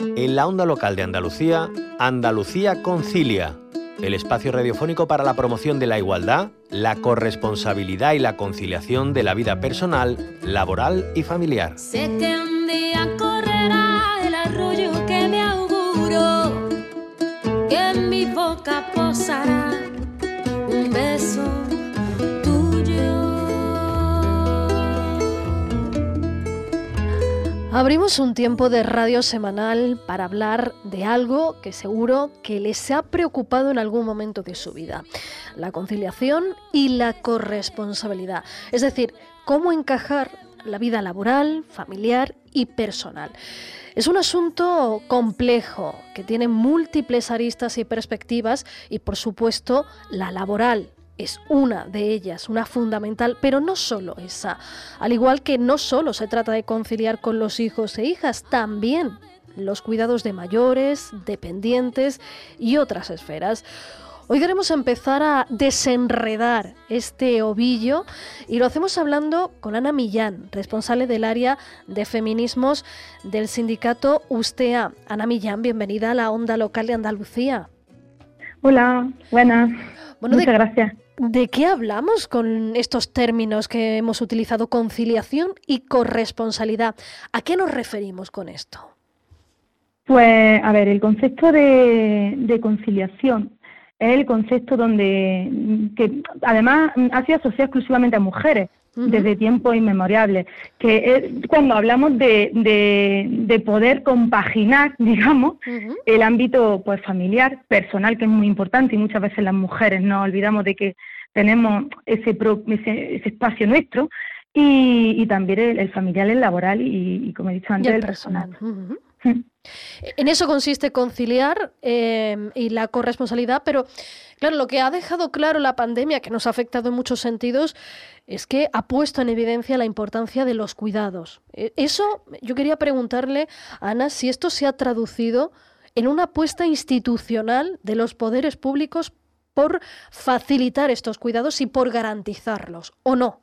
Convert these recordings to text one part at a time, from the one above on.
En la onda local de Andalucía, Andalucía Concilia, el espacio radiofónico para la promoción de la igualdad, la corresponsabilidad y la conciliación de la vida personal, laboral y familiar. Sé que un día correrá el arroyo que me auguro, que en mi boca posará un beso Abrimos un tiempo de radio semanal para hablar de algo que seguro que les ha preocupado en algún momento de su vida, la conciliación y la corresponsabilidad, es decir, cómo encajar la vida laboral, familiar y personal. Es un asunto complejo que tiene múltiples aristas y perspectivas y por supuesto la laboral, es una de ellas, una fundamental, pero no solo esa. Al igual que no solo se trata de conciliar con los hijos e hijas, también los cuidados de mayores, dependientes y otras esferas. Hoy queremos empezar a desenredar este ovillo y lo hacemos hablando con Ana Millán, responsable del área de feminismos del sindicato USTEA. Ana Millán, bienvenida a la Onda Local de Andalucía. Hola, buenas. Muchas gracias. ¿De qué hablamos con estos términos que hemos utilizado, conciliación y corresponsabilidad? ¿A qué nos referimos con esto? Pues, a ver, el concepto de, conciliación es el concepto donde, que además ha sido asociado exclusivamente a mujeres desde tiempos inmemoriales, que cuando hablamos de, poder compaginar, digamos, el ámbito pues familiar, personal, que es muy importante, y muchas veces las mujeres nos olvidamos de que tenemos ese, ese, espacio nuestro, y, también el, familiar, el laboral y, como he dicho antes, el, personal. En eso consiste conciliar em, y la corresponsabilidad, pero claro, lo que ha dejado claro la pandemia, que nos ha afectado en muchos sentidos, es que ha puesto en evidencia la importancia de los cuidados. E, eso, yo quería preguntarle, Ana, si esto se ha traducido en una apuesta institucional de los poderes públicos por facilitar estos cuidados y por garantizarlos, ¿o no?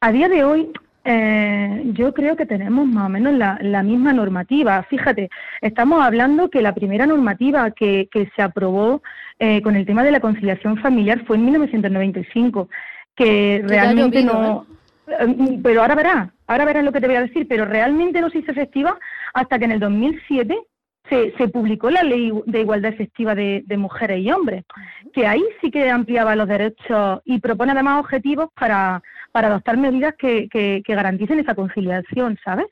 A día de hoy, eh, yo creo que tenemos más o menos la, misma normativa. Fíjate, estamos hablando que la primera normativa que, se aprobó eh, con el tema de la conciliación familiar fue en 1995, que realmente no... ¿eh? Pero ahora verás, ahora verás lo que te voy a decir, pero realmente no se hizo efectiva hasta que en el 2007 se, se, publicó la ley de igualdad efectiva de, mujeres y hombres, que ahí sí que ampliaba los derechos y propone además objetivos para, para adoptar medidas que, que, garanticen esa conciliación, ¿sabes?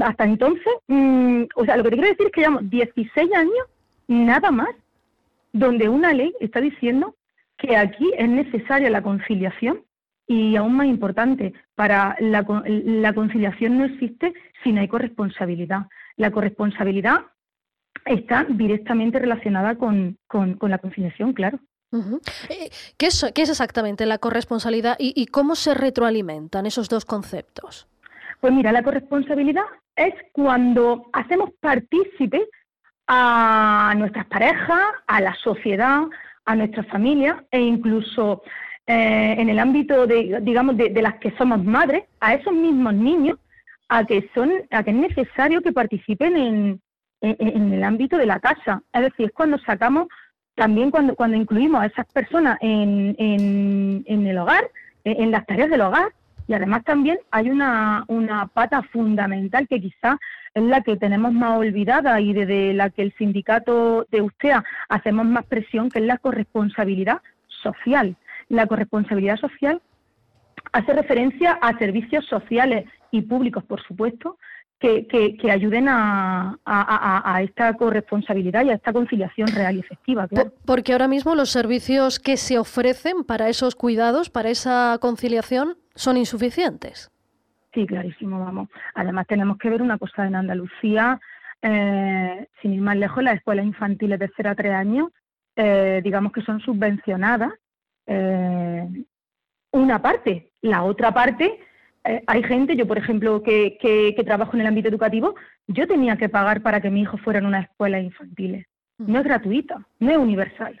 Hasta entonces, mm, o sea, lo que te quiero decir es que llevamos 16 años, nada más, donde una ley está diciendo que aquí es necesaria la conciliación y aún más importante, para la, la conciliación no existe si no hay corresponsabilidad. La corresponsabilidad está directamente relacionada con, la conciliación, claro. Eh, ¿Qué, es, exactamente la corresponsabilidad y, cómo se retroalimentan esos dos conceptos? Pues mira, la corresponsabilidad es cuando hacemos partícipe a nuestras parejas, a la sociedad, a nuestras familias e incluso eh, en el ámbito de, digamos, de, las que somos madres, a esos mismos niños, a que son, a que es necesario que participen en, en, el ámbito de la casa. Es decir, es cuando sacamos, también cuando, cuando incluimos a esas personas en, en, el hogar, en, las tareas del hogar, y además también hay una, una pata fundamental que quizás es la que tenemos más olvidada y desde la que el sindicato de USTEA hacemos más presión, que es la corresponsabilidad social. La corresponsabilidad social hace referencia a servicios sociales y públicos, por supuesto, que, ayuden a, esta corresponsabilidad y a esta conciliación real y efectiva. Porque ahora mismo los servicios que se ofrecen para esos cuidados, para esa conciliación, son insuficientes. Sí, clarísimo, vamos. Además tenemos que ver una cosa en Andalucía, eh, sin ir más lejos, las escuelas infantiles de 0 a 3 años, eh, digamos que son subvencionadas. Eh, una parte, la otra parte eh, hay gente, yo por ejemplo, que, que, trabajo en el ámbito educativo, yo tenía que pagar para que mi hijo fuera en una escuela infantil. No es gratuita, no es universal.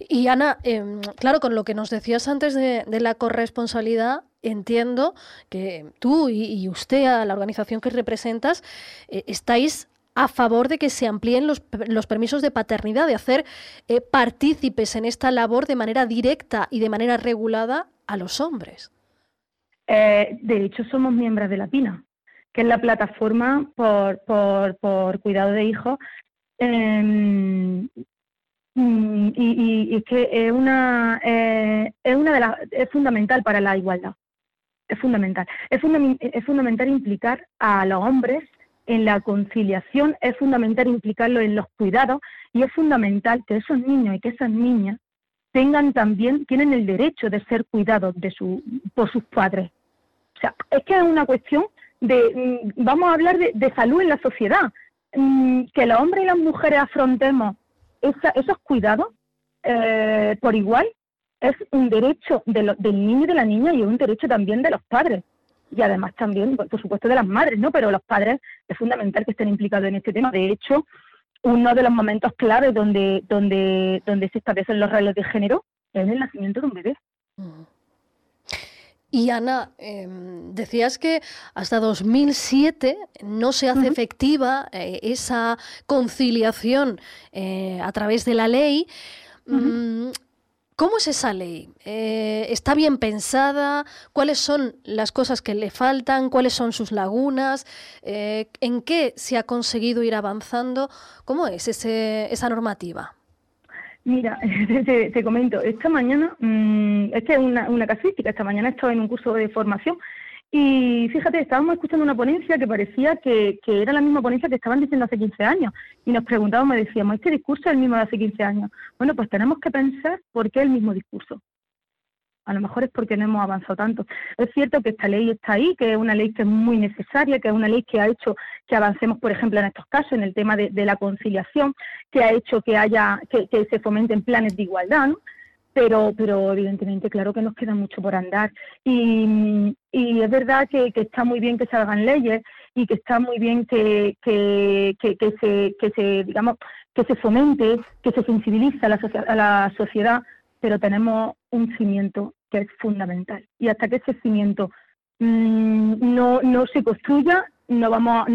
Y Ana, em, claro, con lo que nos decías antes de, la corresponsabilidad, entiendo que tú y, usted, a la organización que representas, eh, estáis a favor de que se amplíen los, permisos de paternidad, de hacer eh, partícipes en esta labor de manera directa y de manera regulada a los hombres. Eh, de hecho, somos miembros de la PINA, que es la plataforma por, por, cuidado de hijos. Em, mm, y, es que es una, es una de las, es fundamental para la igualdad es fundamental. Es, es fundamental implicar a los hombres en la conciliación, es fundamental implicarlo en los cuidados y es fundamental que esos niños y que esas niñas tengan también, tienen el derecho de ser cuidados de su, por sus padres. O sea, es que es una cuestión de, mm, vamos a hablar de, salud en la sociedad, mm, que los hombres y las mujeres afrontemos esos cuidados eh, por igual es un derecho del niño y de la niña y es un derecho también de los padres y además también, por supuesto, de las madres, ¿no? Pero los padres es fundamental que estén implicados en este tema. De hecho, uno de los momentos claves donde, donde, donde se establecen los roles de género es el nacimiento de un bebé. Mm. Y Ana, em, decías que hasta 2007 no se hace efectiva eh, esa conciliación eh, a través de la ley. ¿Cómo es esa ley? Eh, ¿Está bien pensada? ¿Cuáles son las cosas que le faltan? ¿Cuáles son sus lagunas? ¿En qué se ha conseguido ir avanzando? ¿Cómo es ese, esa normativa? Mira, te, comento, esta mañana, mmm, esta es una, una casuística, esta mañana estaba en un curso de formación y fíjate, estábamos escuchando una ponencia que parecía que, era la misma ponencia que estaban diciendo hace 15 años. Y nos preguntábamos, decíamos, ¿este discurso es el mismo de hace 15 años? Bueno, pues tenemos que pensar por qué el mismo discurso. A lo mejor es porque no hemos avanzado tanto. Es cierto que esta ley está ahí, que es una ley que es muy necesaria, que es una ley que ha hecho que avancemos, por ejemplo, en estos casos, en el tema de, la conciliación, que ha hecho que haya, que, que se fomenten planes de igualdad, ¿no? pero, pero evidentemente, claro que nos queda mucho por andar. Y, es verdad que, está muy bien que se hagan leyes y que está muy bien que, que, se, que se, digamos, que se fomente, que se sensibilice a la, a la sociedad, pero tenemos un cimiento que es fundamental. Y hasta que ese cimiento mm, no, no se construya, no vamos,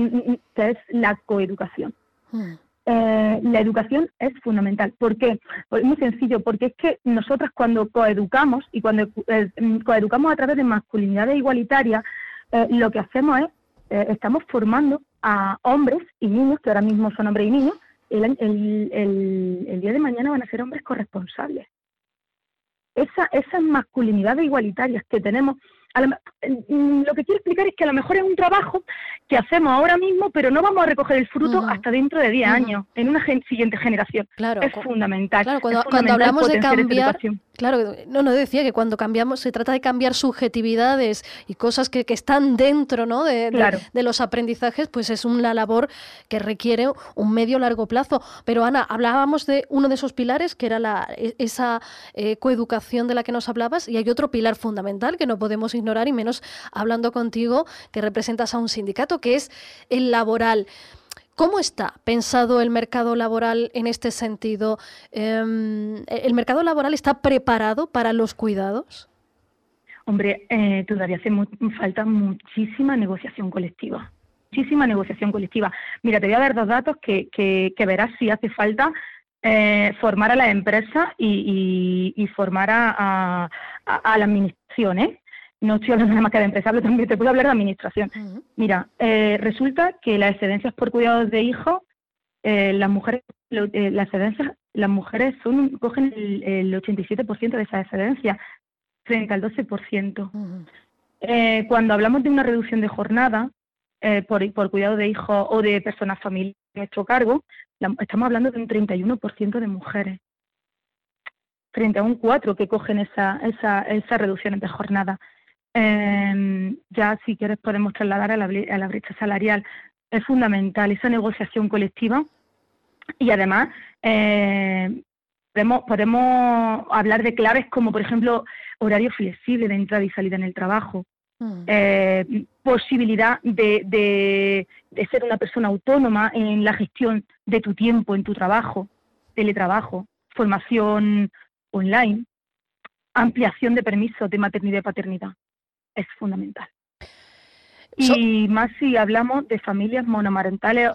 que es la coeducación. Hmm. Eh, la educación es fundamental. ¿Por qué? Pues muy sencillo, porque es que nosotras cuando coeducamos y cuando eh, coeducamos a través de masculinidades igualitarias, eh, lo que hacemos es, estamos formando a hombres y niños, que ahora mismo son hombres y niños, el, el, día de mañana van a ser hombres corresponsables. Esa, esas masculinidades igualitarias que tenemos Mm, lo que quiero explicar es que a lo mejor es un trabajo que hacemos ahora mismo, pero no vamos a recoger el fruto hasta dentro de 10 años, en una siguiente generación. Claro, es fundamental. Claro, cuando, hablamos de cambiar, claro, no, no decía que cuando cambiamos, se trata de cambiar subjetividades y cosas que, están dentro ¿no? de, de, los aprendizajes, pues es una labor que requiere un medio largo plazo. Pero Ana, hablábamos de uno de esos pilares, que era la, e, esa eh, coeducación de la que nos hablabas, y hay otro pilar fundamental que no podemos ignorar, y menos hablando contigo, que representas a un sindicato, que es el laboral. ¿Cómo está pensado el mercado laboral en este sentido? Em, ¿El mercado laboral está preparado para los cuidados? Hombre, eh, todavía hace falta muchísima negociación colectiva. Muchísima negociación colectiva. Mira, te voy a dar dos datos que, verás si hace falta eh, formar a la empresa y, formar a, a la administración. ¿eh? No estoy hablando nada más que de empresa, también te puedo hablar de administración. Mira, eh, resulta que las excedencias por cuidados de hijos, eh, las mujeres, eh, las excedencias, las mujeres son, cogen el, 87% de esas excedencias frente al 12%. cuando hablamos de una reducción de jornada por, por cuidado de hijos o de personas familiares a nuestro cargo, estamos hablando de un 31% de mujeres frente a un 4 que cogen esa, esa, esas reducciones de jornada. Eh, ya si quieres podemos trasladar a la, a la brecha salarial. Es fundamental esa negociación colectiva y además eh, podemos, podemos hablar de claves como, por ejemplo, horario flexible de entrada y salida en el trabajo, mm. eh, posibilidad de, de, de, ser una persona autónoma en la gestión de tu tiempo en tu trabajo, teletrabajo, formación online, ampliación de permisos de maternidad y paternidad. Es fundamental. Y más si hablamos de familias monomarentales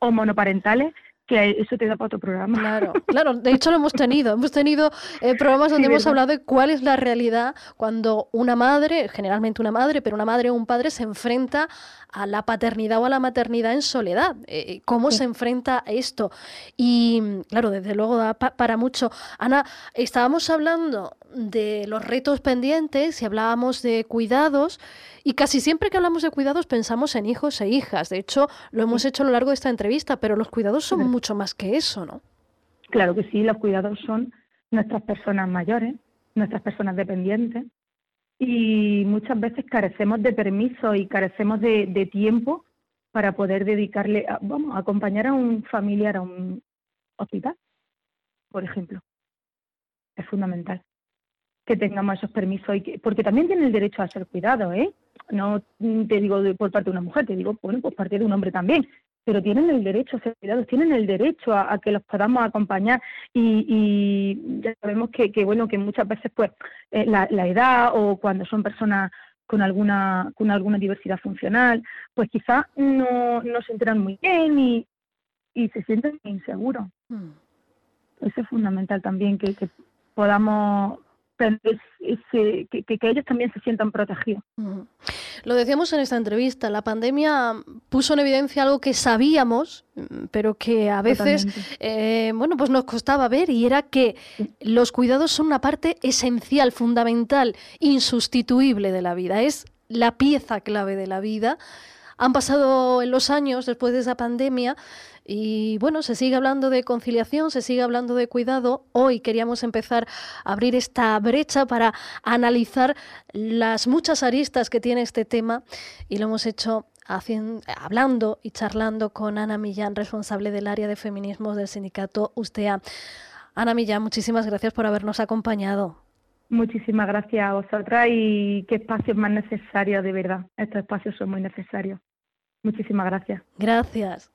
o monoparentales que eso te da para otro programa. Claro, claro, de hecho lo hemos tenido. Hemos tenido eh, programas donde hemos hablado de cuál es la realidad cuando una madre, generalmente una madre, pero una madre o un padre se enfrenta a la paternidad o a la maternidad en soledad. Eh, ¿Cómo se enfrenta a esto? Y claro, desde luego da para mucho. Ana, estábamos hablando de los retos pendientes y hablábamos de cuidados. Y casi siempre que hablamos de cuidados pensamos en hijos e hijas. De hecho, lo hemos hecho a lo largo de esta entrevista, pero los cuidados son mucho más que eso, ¿no? Claro que sí, los cuidados son nuestras personas mayores, nuestras personas dependientes, y muchas veces carecemos de permiso y carecemos de, tiempo para poder dedicarle, a, vamos, a acompañar a un familiar a un hospital, por ejemplo. Es fundamental que tengamos esos permisos y que, porque también tiene el derecho a ser cuidado, ¿eh? No te digo por parte de una mujer, te digo, bueno, por parte de un hombre también, pero tienen el derecho a ser cuidados, tienen el derecho a, que los podamos acompañar y, ya sabemos que, bueno, que muchas veces pues eh, la, edad o cuando son personas con alguna con alguna diversidad funcional, pues quizás no, no se enteran muy bien y, y se sienten inseguros. Mm. Eso es fundamental también, que, que podamos que, ellos también se sientan protegidos. Lo decíamos en esta entrevista, la pandemia puso en evidencia algo que sabíamos, pero que a veces, eh, bueno, pues nos costaba ver y era que los cuidados son una parte esencial, fundamental, insustituible de la vida. Es la pieza clave de la vida. Han pasado los años después de esa pandemia y bueno, se sigue hablando de conciliación, se sigue hablando de cuidado. Hoy queríamos empezar a abrir esta brecha para analizar las muchas aristas que tiene este tema y lo hemos hecho hablando y charlando con Ana Millán, responsable del área de feminismos del sindicato USTEA. Ana Millán, muchísimas gracias por habernos acompañado. Muchísimas gracias a vosotras y qué espacios más necesarios, de verdad. Estos espacios son muy necesarios. Muchísimas gracias. Gracias.